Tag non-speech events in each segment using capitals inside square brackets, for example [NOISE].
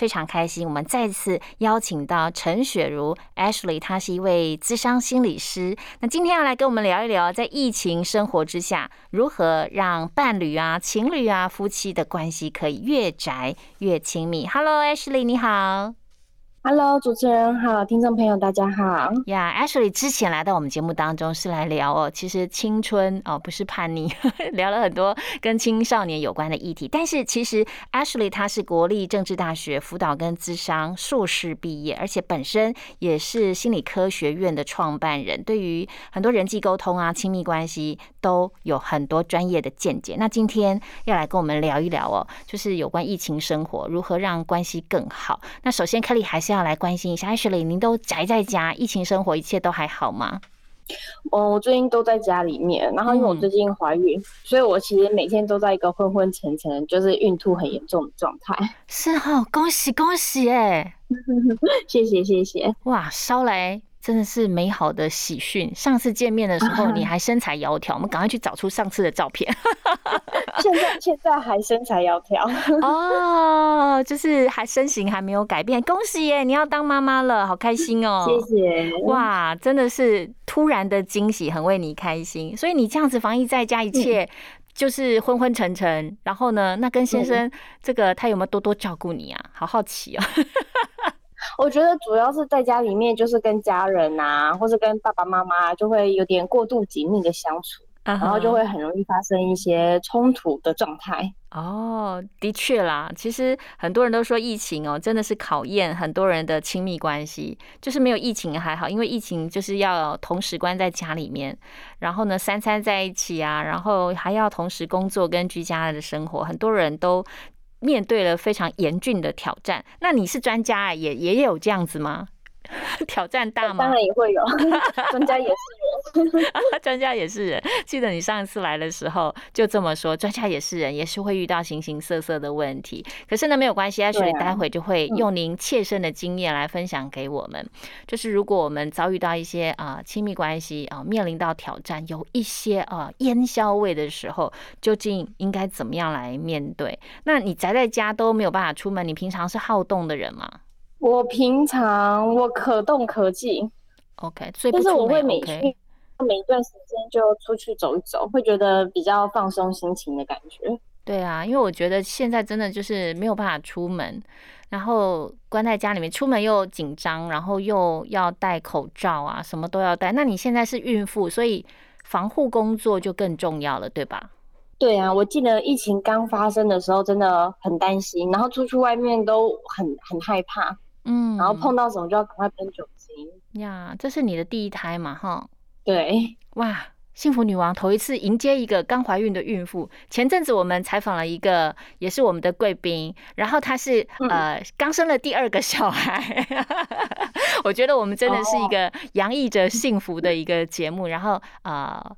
非常开心，我们再次邀请到陈雪茹 Ashley，她是一位资商心理师。那今天要来跟我们聊一聊，在疫情生活之下，如何让伴侣啊、情侣啊、夫妻的关系可以越宅越亲密。Hello，Ashley，你好。Hello，主持人好，听众朋友大家好。呀，Ashley 之前来到我们节目当中是来聊哦，其实青春哦不是叛逆，[LAUGHS] 聊了很多跟青少年有关的议题。但是其实 Ashley 他是国立政治大学辅导跟咨商硕士毕业，而且本身也是心理科学院的创办人，对于很多人际沟通啊、亲密关系都有很多专业的见解。那今天要来跟我们聊一聊哦，就是有关疫情生活如何让关系更好。那首先 Kelly 还是。要来关心一下，Ashley，您都宅在家，疫情生活一切都还好吗？哦，我最近都在家里面，然后因为我最近怀孕，所以我其实每天都在一个昏昏沉沉，就是孕吐很严重的状态。是哦，恭喜恭喜哎！[LAUGHS] 谢谢谢谢，哇，烧来。真的是美好的喜讯！上次见面的时候你还身材窈窕，我们赶快去找出上次的照片。[LAUGHS] 现在现在还身材窈窕哦，就是还身形还没有改变。恭喜耶，你要当妈妈了，好开心哦！谢谢。哇，真的是突然的惊喜，很为你开心。所以你这样子防疫在家，一切就是昏昏沉沉。然后呢，那跟先生这个他有没有多多照顾你啊？好好奇哦。我觉得主要是在家里面，就是跟家人啊，或是跟爸爸妈妈，就会有点过度紧密的相处，然后就会很容易发生一些冲突的状态。哦，的确啦，其实很多人都说疫情哦，真的是考验很多人的亲密关系。就是没有疫情还好，因为疫情就是要同时关在家里面，然后呢三餐在一起啊，然后还要同时工作跟居家的生活，很多人都。面对了非常严峻的挑战，那你是专家也也有这样子吗？[LAUGHS] 挑战大吗？当然也会有，[LAUGHS] 专家也是人，[LAUGHS] 专家也是人。记得你上一次来的时候就这么说，专家也是人，也是会遇到形形色色的问题。可是呢，没有关系，阿水待会就会用您切身的经验来分享给我们。就是如果我们遭遇到一些啊亲密关系啊面临到挑战，有一些啊烟消味的时候，究竟应该怎么样来面对？那你宅在家都没有办法出门，你平常是好动的人吗？我平常我可动可静，OK，所以但是我会每去每一段时间就出去走一走，会觉得比较放松心情的感觉。对啊，因为我觉得现在真的就是没有办法出门，然后关在家里面，出门又紧张，然后又要戴口罩啊，什么都要戴。那你现在是孕妇，所以防护工作就更重要了，对吧？对啊，我记得疫情刚发生的时候真的很担心，然后出去外面都很很害怕。嗯，然后碰到什么就要赶快喷酒精呀。这是你的第一胎嘛？哈，对，哇，幸福女王头一次迎接一个刚怀孕的孕妇。前阵子我们采访了一个，也是我们的贵宾，然后她是呃刚生了第二个小孩。[LAUGHS] 我觉得我们真的是一个洋溢着幸福的一个节目。然后呃。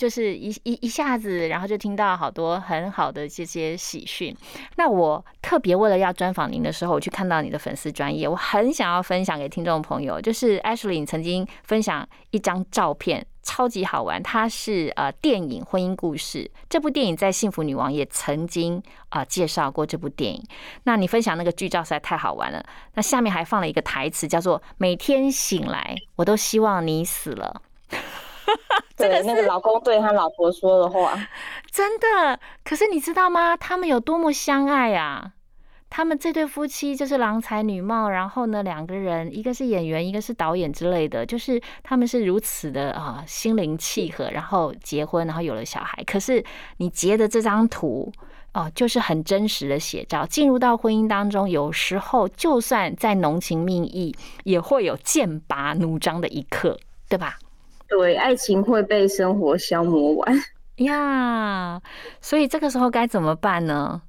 就是一一一下子，然后就听到好多很好的这些喜讯。那我特别为了要专访您的时候，我去看到你的粉丝专业，我很想要分享给听众朋友。就是 Ashley，你曾经分享一张照片，超级好玩。它是呃电影《婚姻故事》这部电影，在《幸福女王》也曾经啊介绍过这部电影。那你分享那个剧照实在太好玩了。那下面还放了一个台词，叫做“每天醒来，我都希望你死了”。[LAUGHS] 对，那个老公对他老婆说的话，[LAUGHS] 真的。可是你知道吗？他们有多么相爱啊！他们这对夫妻就是郎才女貌，然后呢，两个人一个是演员，一个是导演之类的，就是他们是如此的啊，心灵契合，然后结婚，然后有了小孩。可是你截的这张图哦，就是很真实的写照。进入到婚姻当中，有时候就算再浓情蜜意，也会有剑拔弩张的一刻，对吧？对，爱情会被生活消磨完呀，所以这个时候该怎么办呢？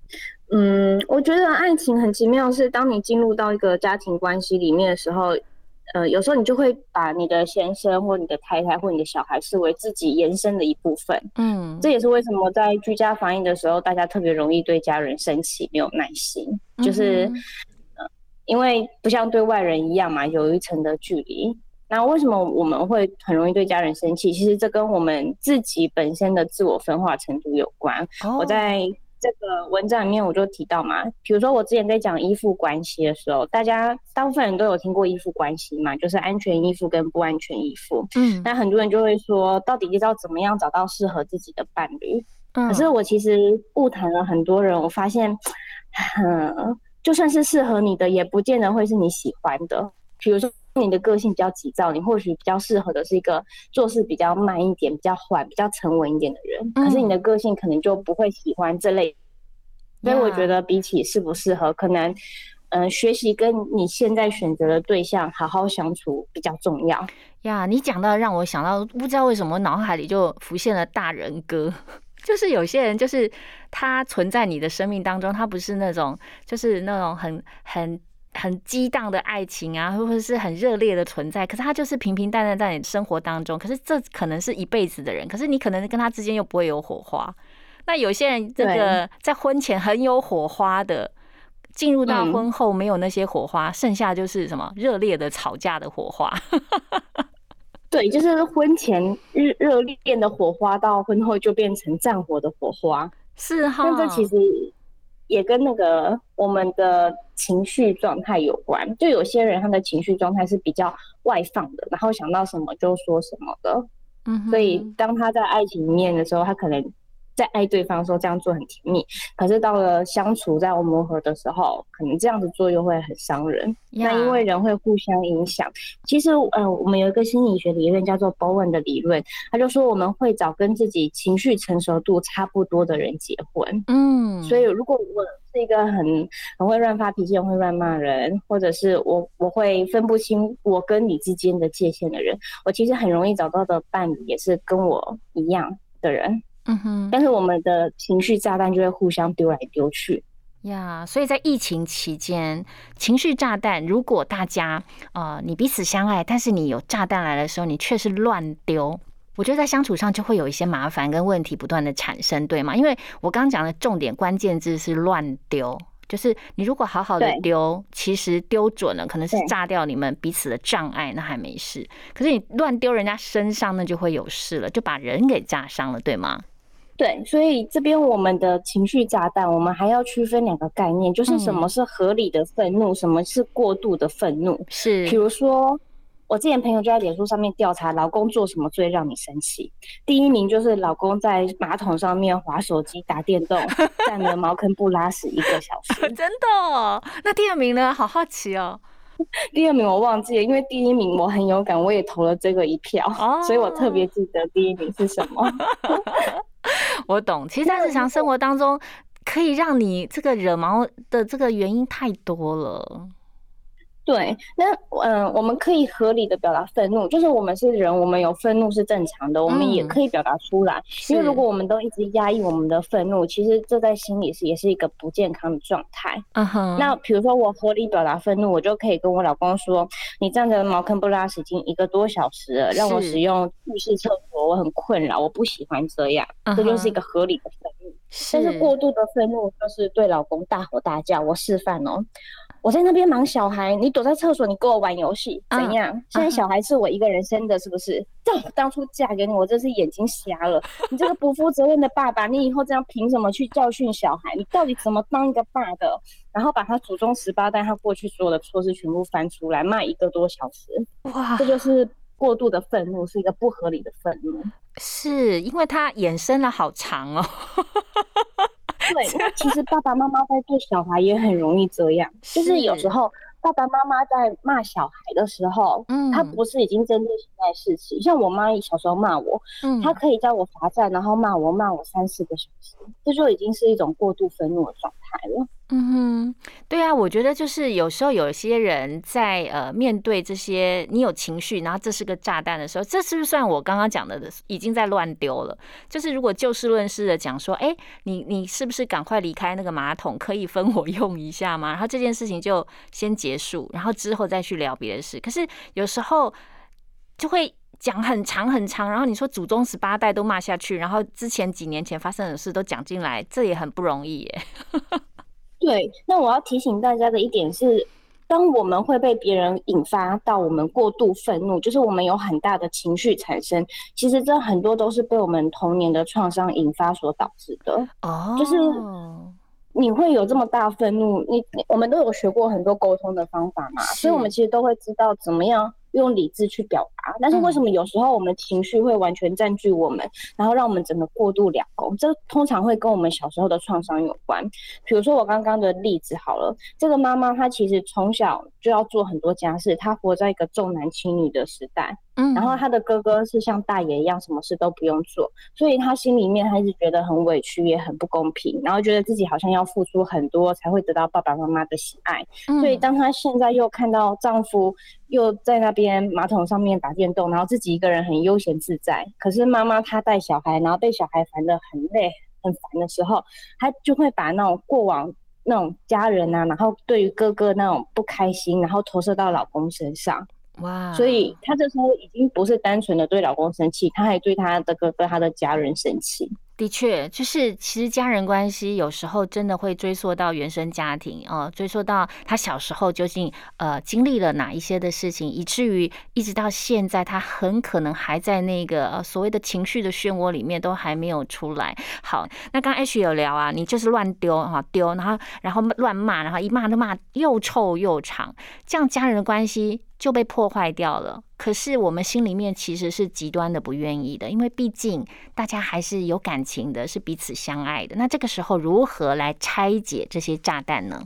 嗯，我觉得爱情很奇妙，是当你进入到一个家庭关系里面的时候，呃，有时候你就会把你的先生或你的太太或你的小孩视为自己延伸的一部分。嗯，这也是为什么在居家防疫的时候，大家特别容易对家人生气、没有耐心，就是呃，因为不像对外人一样嘛，有一层的距离。那为什么我们会很容易对家人生气？其实这跟我们自己本身的自我分化程度有关。我在。这个文章里面我就提到嘛，比如说我之前在讲依附关系的时候，大家大部分人都有听过依附关系嘛，就是安全依附跟不安全依附。嗯，那很多人就会说，到底知道怎么样找到适合自己的伴侣？嗯，可是我其实误谈了很多人，我发现，嗯，[LAUGHS] 就算是适合你的，也不见得会是你喜欢的。比如说。你的个性比较急躁，你或许比较适合的是一个做事比较慢一点、比较缓、比较沉稳一点的人。可是你的个性可能就不会喜欢这类。所以我觉得比起适不适合，可能嗯，学习跟你现在选择的对象好好相处比较重要。呀，你讲到让我想到，不知道为什么脑海里就浮现了大人哥，[LAUGHS] 就是有些人就是他存在你的生命当中，他不是那种就是那种很很。很激荡的爱情啊，或者是很热烈的存在，可是他就是平平淡淡在你生活当中。可是这可能是一辈子的人，可是你可能跟他之间又不会有火花。那有些人这个在婚前很有火花的，进入到婚后没有那些火花，剩下就是什么热烈的吵架的火花。对，就是婚前热热烈的火花，到婚后就变成战火的火花。是哈，但这其实。也跟那个我们的情绪状态有关，就有些人他的情绪状态是比较外放的，然后想到什么就说什么的，嗯，所以当他在爱情里面的时候，他可能。在爱对方说这样做很甜蜜，可是到了相处在磨合的时候，可能这样子做又会很伤人。那因为人会互相影响。其实，呃，我们有一个心理学理论叫做 Bowen 的理论，他就说我们会找跟自己情绪成熟度差不多的人结婚。嗯，所以如果我是一个很很会乱发脾气、会乱骂人，或者是我我会分不清我跟你之间的界限的人，我其实很容易找到的伴侣也是跟我一样的人。嗯哼，但是我们的情绪炸弹就会互相丢来丢去呀。所以在疫情期间，情绪炸弹，如果大家呃你彼此相爱，但是你有炸弹来的时候，你却是乱丢，我觉得在相处上就会有一些麻烦跟问题不断的产生，对吗？因为我刚刚讲的重点关键字是乱丢。就是你如果好好的丢，其实丢准了，可能是炸掉你们彼此的障碍，那还没事。可是你乱丢人家身上，那就会有事了，就把人给炸伤了，对吗？对，所以这边我们的情绪炸弹，我们还要区分两个概念，就是什么是合理的愤怒，什么是过度的愤怒。是，比如说我之前朋友就在脸书上面调查，老公做什么最让你生气？第一名就是老公在马桶上面划手机、打电动，占了茅坑不拉屎一个小时。[LAUGHS] 真的？哦那第二名呢？好好奇哦。第二名我忘记了，因为第一名我很有感，我也投了这个一票，所以我特别记得第一名是什么。[LAUGHS] 我懂，其实，在日常生活当中，可以让你这个惹毛的这个原因太多了。对，那嗯，我们可以合理的表达愤怒，就是我们是人，我们有愤怒是正常的，我们也可以表达出来。因为如果我们都一直压抑我们的愤怒，其实这在心里是也是一个不健康的状态。嗯哼。那比如说我合理表达愤怒，我就可以跟我老公说：“你站着茅坑不拉屎已经一个多小时了，让我使用浴室厕所，我很困扰，我不喜欢这样。”这就是一个合理的愤怒。但是过度的愤怒就是对老公大吼大叫。我示范哦。我在那边忙小孩，你躲在厕所，你跟我玩游戏，怎样？现在小孩是我一个人生的，是不是？这当初嫁给你，我真是眼睛瞎了。你这个不负责任的爸爸，你以后这样凭什么去教训小孩？你到底怎么当一个爸的？然后把他祖宗十八代他过去所有的错事全部翻出来，骂一个多小时。哇，这就是过度的愤怒，是一个不合理的愤怒。是因为他衍生了好长哦。对，其实爸爸妈妈在对小孩也很容易这样，就是有时候爸爸妈妈在骂小孩的时候，嗯，他不是已经针对现在事情，像我妈小时候骂我，嗯，他可以叫我罚站，然后骂我骂我三四个小时，这就已经是一种过度愤怒的状态了。嗯哼，对啊，我觉得就是有时候有些人在呃面对这些你有情绪，然后这是个炸弹的时候，这是不是算我刚刚讲的已经在乱丢了？就是如果就事论事的讲说，哎，你你是不是赶快离开那个马桶，可以分我 [LAUGHS] 用一下吗？然后这件事情就先结束，然后之后再去聊别的事。可是有时候就会讲很长很长，然后你说祖宗十八代都骂下去，然后之前几年前发生的事都讲进来，这也很不容易耶。[LAUGHS] 对，那我要提醒大家的一点是，当我们会被别人引发到我们过度愤怒，就是我们有很大的情绪产生，其实这很多都是被我们童年的创伤引发所导致的。哦，就是你会有这么大愤怒，你我们都有学过很多沟通的方法嘛，所以我们其实都会知道怎么样。用理智去表达，但是为什么有时候我们情绪会完全占据我们，然后让我们整个过度两功？这通常会跟我们小时候的创伤有关。比如说我刚刚的例子好了，这个妈妈她其实从小就要做很多家事，她活在一个重男轻女的时代。嗯，然后她的哥哥是像大爷一样，什么事都不用做，所以她心里面还是觉得很委屈，也很不公平，然后觉得自己好像要付出很多才会得到爸爸妈妈的喜爱。所以当她现在又看到丈夫又在那边马桶上面打电动，然后自己一个人很悠闲自在，可是妈妈她带小孩，然后被小孩烦得很累很烦的时候，她就会把那种过往那种家人啊，然后对于哥哥那种不开心，然后投射到老公身上。哇！所以她这时候已经不是单纯的对老公生气，她还对她的哥哥、她的家人生气。的确，就是其实家人关系有时候真的会追溯到原生家庭哦，追溯到他小时候究竟呃经历了哪一些的事情，以至于一直到现在，他很可能还在那个呃所谓的情绪的漩涡里面，都还没有出来。好，那刚 H 有聊啊，你就是乱丢哈丢，然后然后乱骂，然后一骂就骂又臭又长，这样家人的关系。就被破坏掉了。可是我们心里面其实是极端的不愿意的，因为毕竟大家还是有感情的，是彼此相爱的。那这个时候如何来拆解这些炸弹呢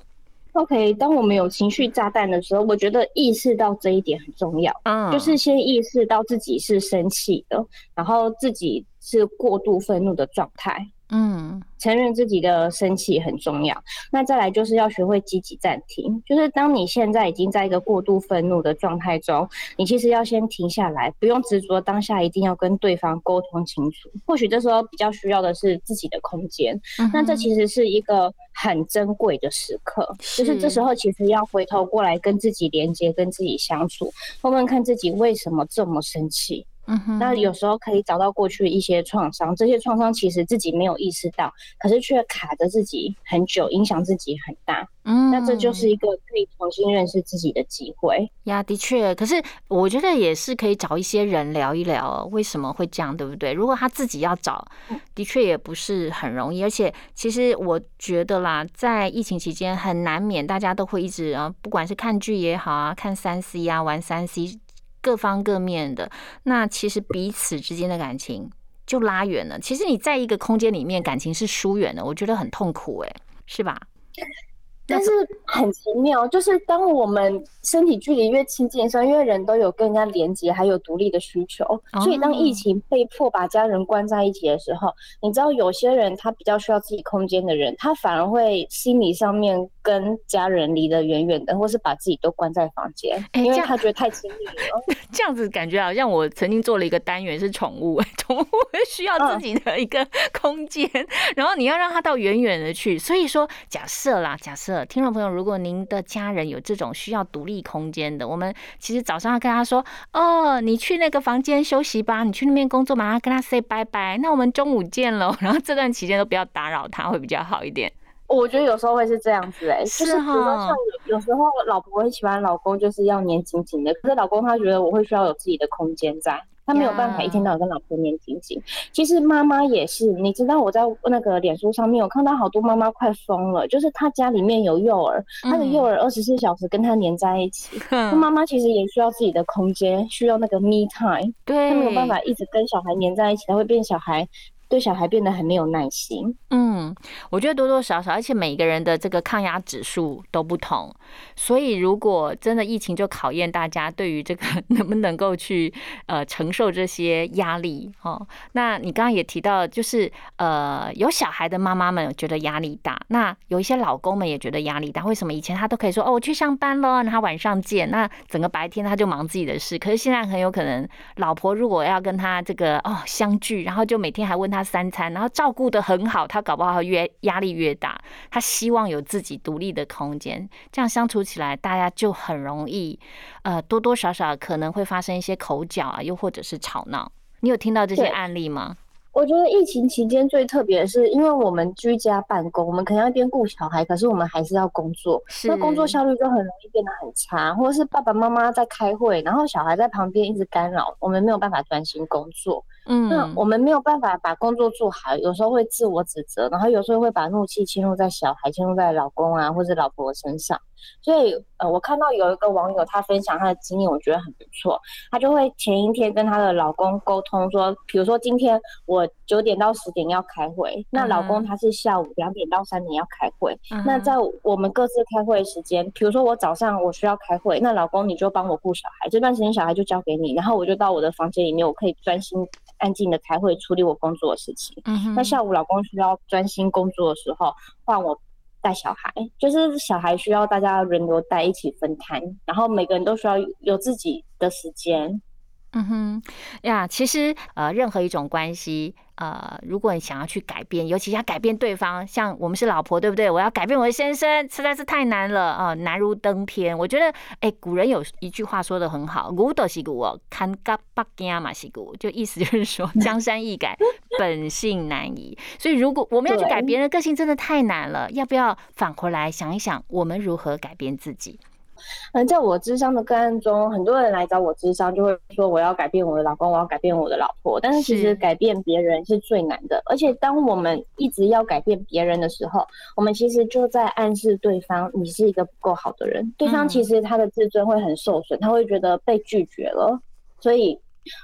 ？OK，当我们有情绪炸弹的时候，我觉得意识到这一点很重要。嗯，就是先意识到自己是生气的，然后自己是过度愤怒的状态。嗯，承认自己的生气很重要。那再来就是要学会积极暂停，就是当你现在已经在一个过度愤怒的状态中，你其实要先停下来，不用执着当下一定要跟对方沟通清楚。或许这时候比较需要的是自己的空间。那这其实是一个很珍贵的时刻，就是这时候其实要回头过来跟自己连接，跟自己相处，问问看自己为什么这么生气。嗯哼，那有时候可以找到过去一些创伤，这些创伤其实自己没有意识到，可是却卡着自己很久，影响自己很大。嗯，那这就是一个可以重新认识自己的机会呀。的确，可是我觉得也是可以找一些人聊一聊为什么会这样，对不对？如果他自己要找，的确也不是很容易。而且，其实我觉得啦，在疫情期间，很难免大家都会一直啊，不管是看剧也好啊，看三 C 啊，玩三 C。各方各面的，那其实彼此之间的感情就拉远了。其实你在一个空间里面，感情是疏远的，我觉得很痛苦，哎，是吧？[LAUGHS] 但是很奇妙，就是当我们身体距离越亲近的时候，因为人都有跟人家连接，还有独立的需求，所以当疫情被迫把家人关在一起的时候，你知道有些人他比较需要自己空间的人，他反而会心理上面跟家人离得远远的，或是把自己都关在房间，因为他觉得太亲密了。[LAUGHS] 这样子感觉好像我曾经做了一个单元是宠物，[LAUGHS] 宠物需要自己的一个空间，[LAUGHS] 然后你要让它到远远的去。所以说，假设啦，假设。听众朋友，如果您的家人有这种需要独立空间的，我们其实早上要跟他说：“哦，你去那个房间休息吧，你去那边工作马上跟他 say 拜拜。那我们中午见喽。然后这段期间都不要打扰他，会比较好一点。我觉得有时候会是这样子，哎，就是比如说像有时候老婆会喜欢老公就是要黏紧紧的，可是老公他觉得我会需要有自己的空间在。他没有办法一天到晚跟老婆黏紧紧。其实妈妈也是，你知道我在那个脸书上面有看到好多妈妈快疯了，就是她家里面有幼儿，她的幼儿二十四小时跟她黏在一起。妈妈其实也需要自己的空间，需要那个 me time。对，她没有办法一直跟小孩黏在一起，她会变小孩对小孩变得很没有耐心。嗯，我觉得多多少少，而且每个人的这个抗压指数都不同，所以如果真的疫情就考验大家对于这个 [LAUGHS] 能不能够去呃承受这些压力哦。那你刚刚也提到，就是呃有小孩的妈妈们觉得压力大，那有一些老公们也觉得压力大。为什么以前他都可以说哦我去上班了，那他晚上见，那整个白天他就忙自己的事。可是现在很有可能，老婆如果要跟他这个哦相聚，然后就每天还问他三餐，然后照顾的很好，他搞不好越压力越大。他希望有自己独立的空间，这样相处起来，大家就很容易呃多多少少可能会发生一些口角啊，又或者是吵闹。你有听到这些案例吗？我觉得疫情期间最特别的是，因为我们居家办公，我们可能要边顾小孩，可是我们还是要工作，那工作效率就很容易变得很差，或者是爸爸妈妈在开会，然后小孩在旁边一直干扰，我们没有办法专心工作。嗯，那我们没有办法把工作做好，有时候会自我指责，然后有时候会把怒气迁入在小孩、迁入在老公啊或者老婆身上。所以，呃，我看到有一个网友他分享他的经验，我觉得很不错。他就会前一天跟他的老公沟通说，比如说今天我九点到十点要开会，那老公他是下午两点到三点要开会。那在我们各自开会时间，比如说我早上我需要开会，那老公你就帮我顾小孩，这段时间小孩就交给你，然后我就到我的房间里面，我可以专心安静的开会处理我工作的事情。那下午老公需要专心工作的时候，换我。带小孩，就是小孩需要大家轮流带，一起分摊，然后每个人都需要有自己的时间。嗯哼，呀，其实呃，任何一种关系。呃，如果你想要去改变，尤其要改变对方，像我们是老婆，对不对？我要改变我的先生，实在是太难了啊，难如登天。我觉得，哎，古人有一句话说的很好，“古斗西古，看嘎巴加马西古”，就意思就是说，江山易改，[LAUGHS] 本性难移。所以，如果我们要去改别人个性，真的太难了。要不要返回来想一想，我们如何改变自己？嗯，在我智商的个案中，很多人来找我智商，就会说我要改变我的老公，我要改变我的老婆。但是其实改变别人是最难的，而且当我们一直要改变别人的时候，我们其实就在暗示对方你是一个不够好的人。对方其实他的自尊会很受损，他会觉得被拒绝了。所以，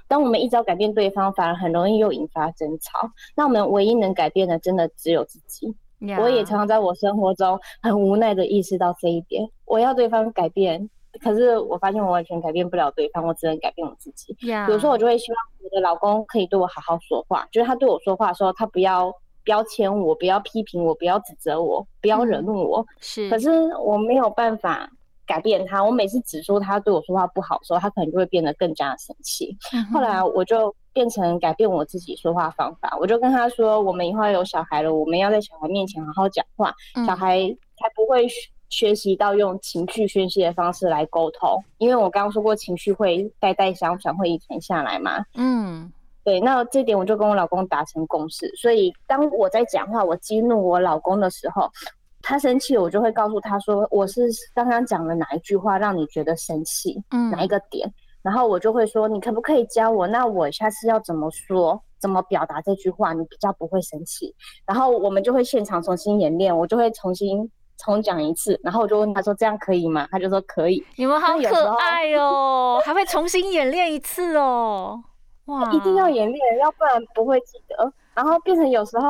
当我们一直要改变对方，反而很容易又引发争吵。那我们唯一能改变的，真的只有自己。我也常常在我生活中很无奈的意识到这一点。我要对方改变，可是我发现我完全改变不了对方，我只能改变我自己。比如说，我就会希望我的老公可以对我好好说话，就是他对我说话的时候，他不要标签我，不要批评我，不要指责我，不要惹怒我。是，可是我没有办法改变他。我每次指出他对我说话不好的时候，他可能就会变得更加生气。后来我就。变成改变我自己说话方法，我就跟他说：“我们以后有小孩了，我们要在小孩面前好好讲话，小孩才不会学习到用情绪宣泄的方式来沟通。因为我刚刚说过，情绪会代代相传，会遗传下来嘛。嗯，对。那这点我就跟我老公达成共识，所以当我在讲话，我激怒我老公的时候，他生气，我就会告诉他说：我是刚刚讲了哪一句话让你觉得生气？嗯，哪一个点？”然后我就会说，你可不可以教我？那我下次要怎么说？怎么表达这句话？你比较不会生气。然后我们就会现场重新演练，我就会重新重讲一次。然后我就问他说：“这样可以吗？”他就说：“可以。”你们好可爱哦，还会重新演练一次哦。哇，一定要演练，要不然不会记得。然后变成有时候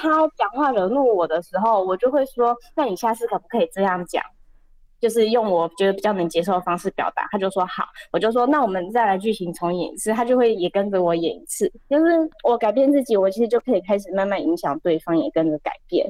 他讲话惹怒我的时候，我就会说：“那你下次可不可以这样讲？”就是用我觉得比较能接受的方式表达，他就说好，我就说那我们再来剧情重演一次，他就会也跟着我演一次。就是我改变自己，我其实就可以开始慢慢影响对方，也跟着改变。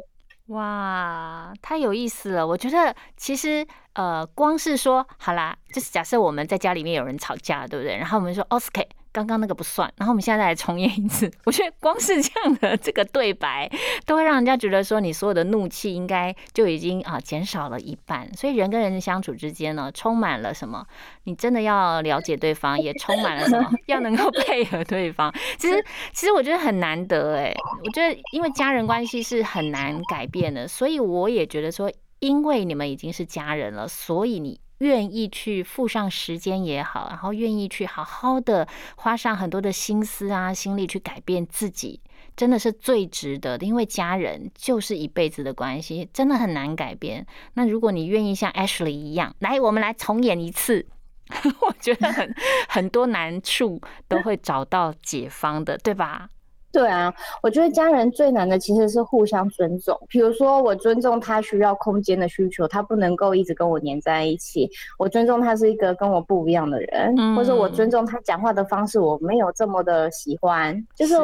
哇，太有意思了！我觉得其实呃，光是说好啦，就是假设我们在家里面有人吵架，对不对？然后我们说 OK。刚刚那个不算，然后我们现在再来重演一次。[LAUGHS] 我觉得光是这样的这个对白，都会让人家觉得说你所有的怒气应该就已经啊减少了一半。所以人跟人的相处之间呢，充满了什么？你真的要了解对方，也充满了什么？要能够配合对方。[LAUGHS] 其实，其实我觉得很难得哎。我觉得因为家人关系是很难改变的，所以我也觉得说，因为你们已经是家人了，所以你。愿意去付上时间也好，然后愿意去好好的花上很多的心思啊、心力去改变自己，真的是最值得的。因为家人就是一辈子的关系，真的很难改变。那如果你愿意像 Ashley 一样，来，我们来重演一次，[LAUGHS] 我觉得很 [LAUGHS] 很多难处都会找到解方的，对吧？对啊，我觉得家人最难的其实是互相尊重。比如说，我尊重他需要空间的需求，他不能够一直跟我黏在一起；我尊重他是一个跟我不一样的人，或者我尊重他讲话的方式，我没有这么的喜欢，就是。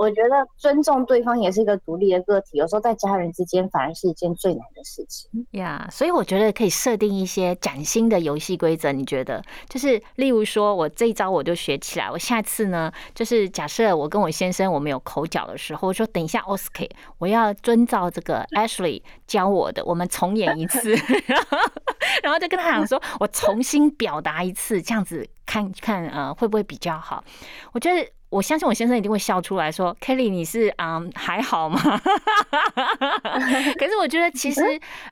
我觉得尊重对方也是一个独立的个体，有时候在家人之间反而是一件最难的事情呀。所以我觉得可以设定一些崭新的游戏规则。你觉得，就是例如说，我这一招我就学起来，我下次呢，就是假设我跟我先生我们有口角的时候，我说等一下，Oscar，我要遵照这个 Ashley 教我的，我们重演一次，[LAUGHS] 然后就跟他讲说，我重新表达一次，这样子看看呃会不会比较好？我觉得。我相信我先生一定会笑出来说：“Kelly，你是啊还好吗？” [LAUGHS] 可是我觉得其实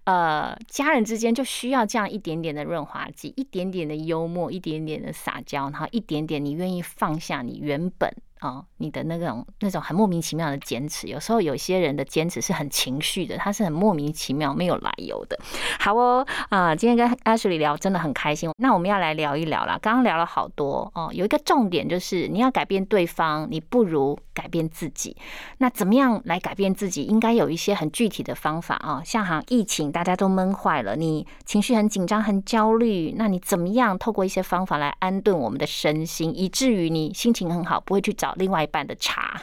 呃，家人之间就需要这样一点点的润滑剂，一点点的幽默，一点点的撒娇，然后一点点你愿意放下你原本。哦，你的那种那种很莫名其妙的坚持，有时候有些人的坚持是很情绪的，他是很莫名其妙、没有来由的。好哦，啊，今天跟 Ashley 聊真的很开心。那我们要来聊一聊啦，刚刚聊了好多哦，有一个重点就是你要改变对方，你不如改变自己。那怎么样来改变自己？应该有一些很具体的方法啊。像好像疫情大家都闷坏了，你情绪很紧张、很焦虑，那你怎么样透过一些方法来安顿我们的身心，以至于你心情很好，不会去找。另外一半的茶，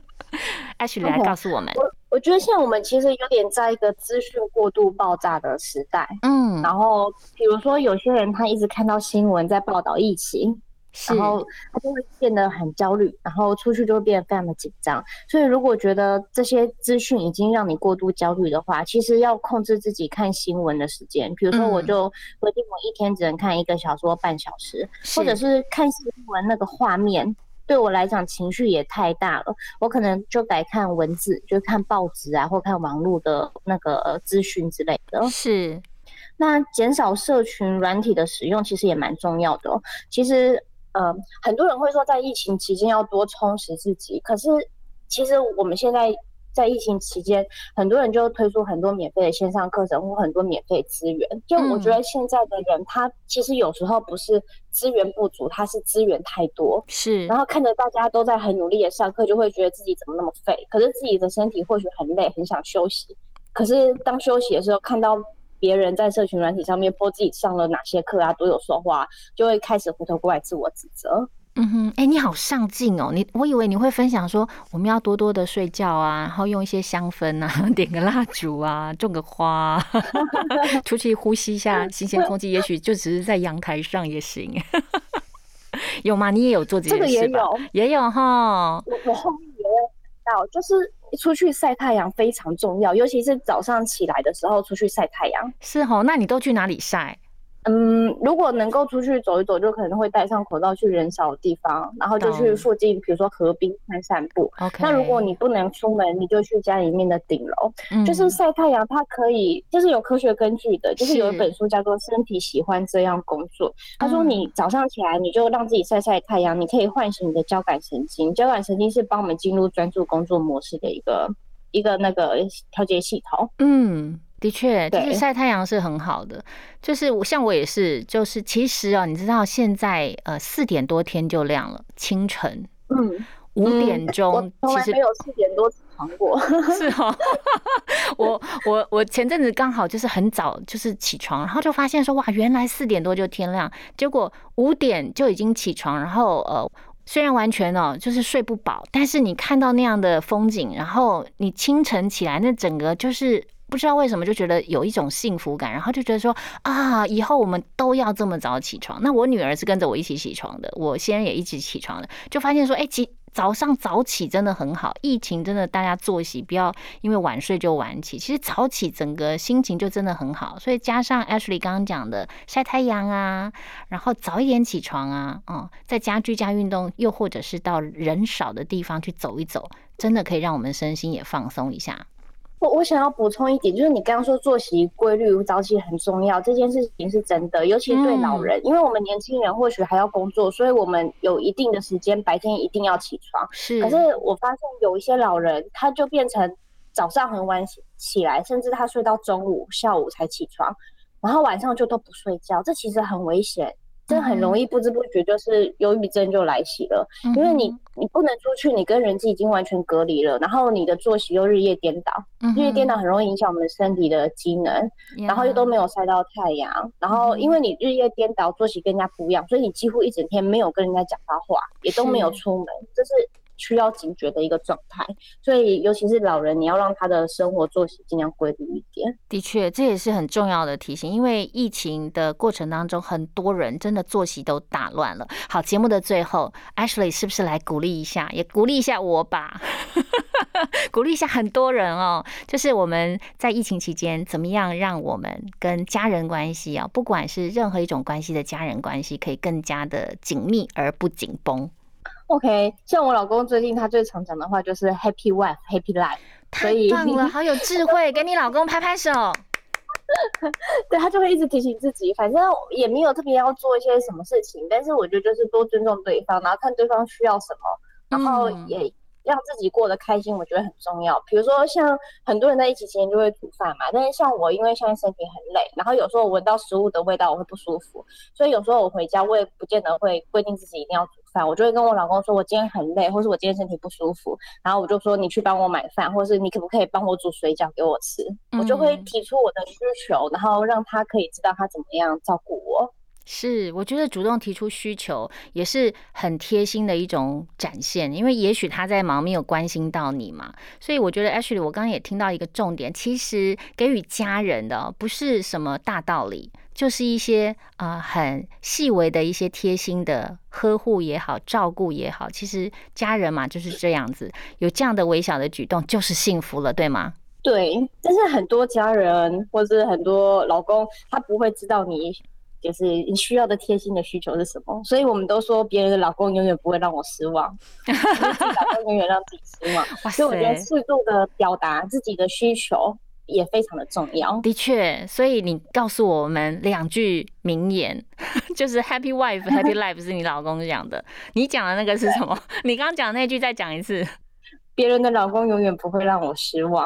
[LAUGHS] 艾许来告诉我们。我我觉得现在我们其实有点在一个资讯过度爆炸的时代。嗯，然后比如说有些人他一直看到新闻在报道疫情。然后他就会变得很焦虑，然后出去就会变得非常的紧张。所以如果觉得这些资讯已经让你过度焦虑的话，其实要控制自己看新闻的时间。比如说，我就规定我一天只能看一个小时或半小时，或者是看新闻那个画面。对我来讲，情绪也太大了，我可能就改看文字，就看报纸啊，或看网络的那个资讯之类的。是，那减少社群软体的使用，其实也蛮重要的。其实，呃，很多人会说，在疫情期间要多充实自己，可是其实我们现在。在疫情期间，很多人就推出很多免费的线上课程或很多免费资源。就我觉得现在的人，他其实有时候不是资源不足，他是资源太多。是，然后看着大家都在很努力的上课，就会觉得自己怎么那么废。可是自己的身体或许很累，很想休息。可是当休息的时候，看到别人在社群软体上面播自己上了哪些课啊，多有收获，就会开始回头过来自我指责。嗯哼，哎，你好上进哦！你我以为你会分享说我们要多多的睡觉啊，然后用一些香氛啊，[LAUGHS] 点个蜡烛啊，种个花，[LAUGHS] 出去呼吸一下新鲜空气，也许就只是在阳台上也行。[LAUGHS] 有吗？你也有做这件事吧？也有哈。我我后面也有到，就是出去晒太阳非常重要，尤其是早上起来的时候出去晒太阳。是哦，那你都去哪里晒？嗯，如果能够出去走一走，就可能会戴上口罩去人少的地方，然后就去附近，比如说河边散散步。那如果你不能出门，你就去家里面的顶楼，就是晒太阳。它可以，就是有科学根据的，就是有一本书叫做《身体喜欢这样工作》。他说，你早上起来你就让自己晒晒太阳，你可以唤醒你的交感神经。交感神经是帮我们进入专注工作模式的一个一个那个调节系统。嗯。的确，就是晒太阳是很好的。就是我像我也是，就是其实啊，你知道现在呃四点多天就亮了，清晨，嗯，五点钟其实没有四点多起床过，[LAUGHS] 是哦。[LAUGHS] 我我我前阵子刚好就是很早就是起床，然后就发现说哇，原来四点多就天亮，结果五点就已经起床，然后呃虽然完全哦就是睡不饱，但是你看到那样的风景，然后你清晨起来那整个就是。不知道为什么就觉得有一种幸福感，然后就觉得说啊，以后我们都要这么早起床。那我女儿是跟着我一起起床的，我先也一起起床的，就发现说，哎，起早上早起真的很好。疫情真的大家作息不要因为晚睡就晚起，其实早起整个心情就真的很好。所以加上 Ashley 刚刚讲的晒太阳啊，然后早一点起床啊，哦，在家居家运动，又或者是到人少的地方去走一走，真的可以让我们身心也放松一下。我我想要补充一点，就是你刚刚说作息规律、早起很重要，这件事情是真的，尤其对老人，因为我们年轻人或许还要工作，所以我们有一定的时间白天一定要起床。是，可是我发现有一些老人，他就变成早上很晚起起来，甚至他睡到中午、下午才起床，然后晚上就都不睡觉，这其实很危险。真很容易不知不觉就是忧郁症就来袭了，因为你你不能出去，你跟人际已经完全隔离了，然后你的作息又日夜颠倒，日夜颠倒很容易影响我们身体的机能，然后又都没有晒到太阳，然后因为你日夜颠倒，作息跟人家不一样，所以你几乎一整天没有跟人家讲到话，也都没有出门，这是。需要警觉的一个状态，所以尤其是老人，你要让他的生活作息尽量规律一点。的确，这也是很重要的提醒，因为疫情的过程当中，很多人真的作息都打乱了。好，节目的最后，Ashley 是不是来鼓励一下，也鼓励一下我吧？[LAUGHS] 鼓励一下很多人哦，就是我们在疫情期间，怎么样让我们跟家人关系啊，不管是任何一种关系的家人关系，可以更加的紧密而不紧绷。OK，像我老公最近他最常讲的话就是 Happy Wife, Happy Life，太棒了，好有智慧，给你老公拍拍手。[LAUGHS] 对他就会一直提醒自己，反正也没有特别要做一些什么事情，但是我觉得就是多尊重对方，然后看对方需要什么，然后也。让自己过得开心，我觉得很重要。比如说，像很多人在一起期间就会煮饭嘛，但是像我，因为现在身体很累，然后有时候我闻到食物的味道我会不舒服，所以有时候我回家我也不见得会规定自己一定要煮饭，我就会跟我老公说，我今天很累，或是我今天身体不舒服，然后我就说你去帮我买饭，或是你可不可以帮我煮水饺给我吃，我就会提出我的需求，然后让他可以知道他怎么样照顾我。是，我觉得主动提出需求也是很贴心的一种展现，因为也许他在忙，没有关心到你嘛。所以我觉得，Ashley，我刚刚也听到一个重点，其实给予家人的不是什么大道理，就是一些啊很细微的一些贴心的呵护也好，照顾也好。其实家人嘛就是这样子，有这样的微小的举动就是幸福了，对吗？对，但是很多家人或者很多老公，他不会知道你。就是你需要的贴心的需求是什么？所以我们都说别人的老公永远不会让我失望，[LAUGHS] 老公永远让自己失望。所以我觉得适度的表达自己的需求也非常的重要。的确，所以你告诉我们两句名言，[LAUGHS] 就是 “Happy wife, Happy [LAUGHS] life” 是你老公讲的。你讲的那个是什么？你刚刚讲那句再讲一次。别人的老公永远不会让我失望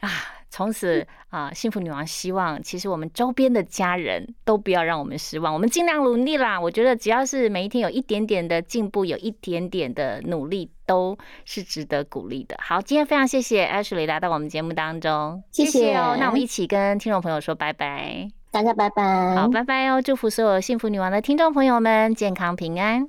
啊。从此啊，幸福女王希望，其实我们周边的家人都不要让我们失望，我们尽量努力啦。我觉得只要是每一天有一点点的进步，有一点点的努力，都是值得鼓励的。好，今天非常谢谢 Ashley 来到我们节目当中，谢谢哦。那我们一起跟听众朋友说拜拜，大家拜拜，好，拜拜哦。祝福所有幸福女王的听众朋友们健康平安。